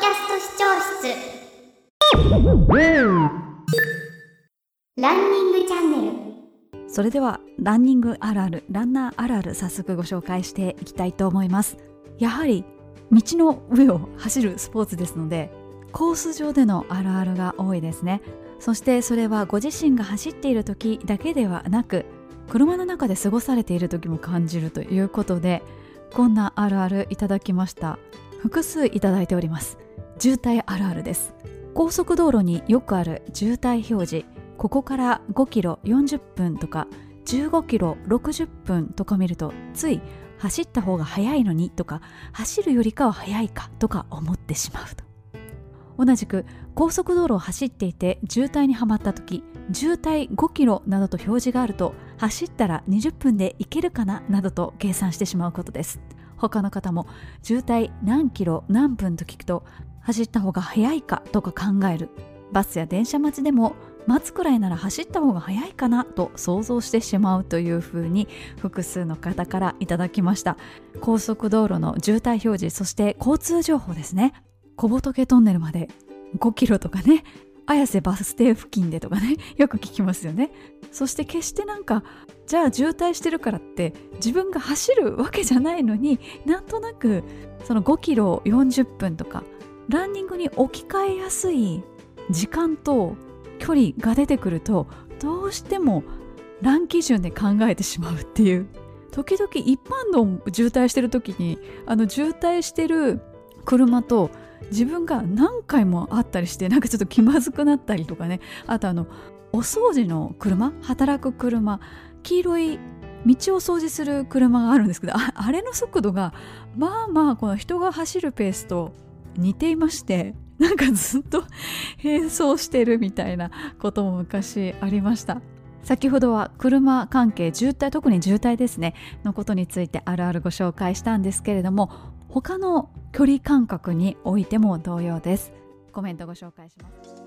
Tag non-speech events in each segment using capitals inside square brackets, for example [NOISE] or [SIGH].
キャスト視聴室。ランニングチャンネル。それではランニングあるあるランナーあるある早速ご紹介していきたいと思います。やはり道の上を走るスポーツですのでコース上でのあるあるが多いですね。そしてそれはご自身が走っている時だけではなく車の中で過ごされている時も感じるということでこんなあるあるいただきました。複数いただいております。渋滞あるあるです。高速道路によくある渋滞表示。ここから5キロ40分とか15キロ60分とか見るとつい走った方が早いのにとか走るよりかは早いかとか思ってしまうと。同じく高速道路を走っていて渋滞にはまった時渋滞5キロなどと表示があると走ったら20分で行けるかななどと計算してしまうことです。他の方も渋滞何キロ何分と聞くと走った方が早いかとか考える。バスや電車待ちでも待つくらいなら走った方が早いかなと想像してしまうというふうに複数の方からいただきました。高速道路の渋滞表示そして交通情報ですね。小仏トンネルまで5キロとかね綾瀬バス停付近でとかね [LAUGHS] よく聞きますよね。そして決してなんかじゃあ渋滞してるからって自分が走るわけじゃないのになんとなくその5キロ40分とかランニングに置き換えやすい時間と距離が出てくるとどうしてもラン基準で考えてしまうっていう。時々一般道渋滞してる時にあの渋滞してる車と自分が何回もあったりしてなんかちょっと気まずくなったりとかね。あとあのお掃除の車働く車黄色い道を掃除する車があるんですけどああれの速度がまあまあこの人が走るペースと似ていましてなんかずっと変装してるみたいなことも昔ありました。先ほどは車関係渋滞特に渋滞ですね。のことについてあるあるご紹介したんですけれども他の距離感覚においても同様です。コメントご紹介します。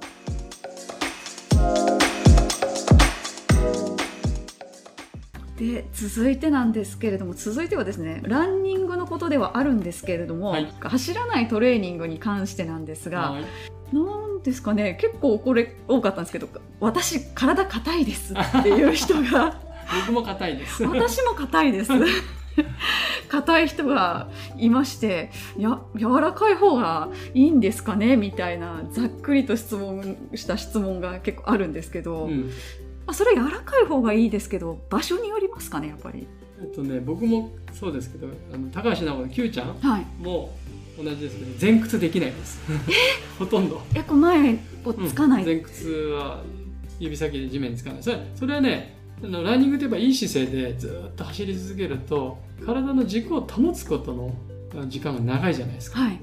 で続いてなんですけれども続いてはですねランニングのことではあるんですけれども、はい、走らないトレーニングに関してなんですが、はい、なんですかね結構これ多かったんですけど私体硬いですっていう人が [LAUGHS] 僕も硬いです。私も硬いです。[LAUGHS] 硬い人がいましてや柔らかい方がいいんですかねみたいなざっくりと質問した質問が結構あるんですけど、うん、あそれ柔らかい方がいいですけど場所によりますかねやっぱり。えっとね僕もそうですけどあの高橋直の Q ちゃんも同じですけど前屈できないです。[LAUGHS] ほとんど。えこ前をつかない、うん、前屈は指先で地面につかない。それそれはねランニングといえばいい姿勢でずっと走り続けると体の軸を保つことの時間が長いじゃないですか。ま、はい、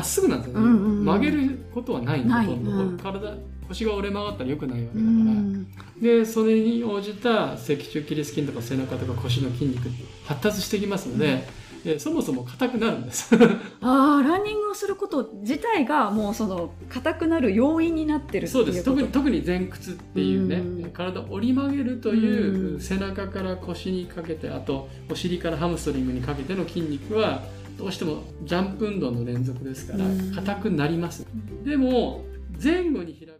っすぐなんですよね、うんうんうん、曲げることはないんだ、うん、体腰が折れ曲がったらよくないわけだから、うん、でそれに応じた脊柱起立筋とか背中とか腰の筋肉発達してきますので、えそもそも硬くなるんです。[LAUGHS] ああランニングをすること自体がもうその硬くなる要因になってるそうです。特に特に前屈っていうね、うん、体を折り曲げるという、背中から腰にかけてあとお尻からハムストリングにかけての筋肉はどうしてもジャンプ運動の連続ですから硬くなります、うん、でも前後に開く。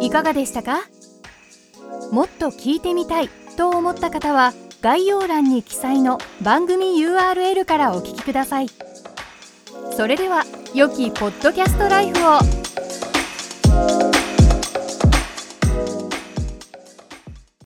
いかがでしたか？もっと聞いてみたいと思った方は概要欄に記載の番組 URL からお聞きください。それでは良きポッドキャストライフを。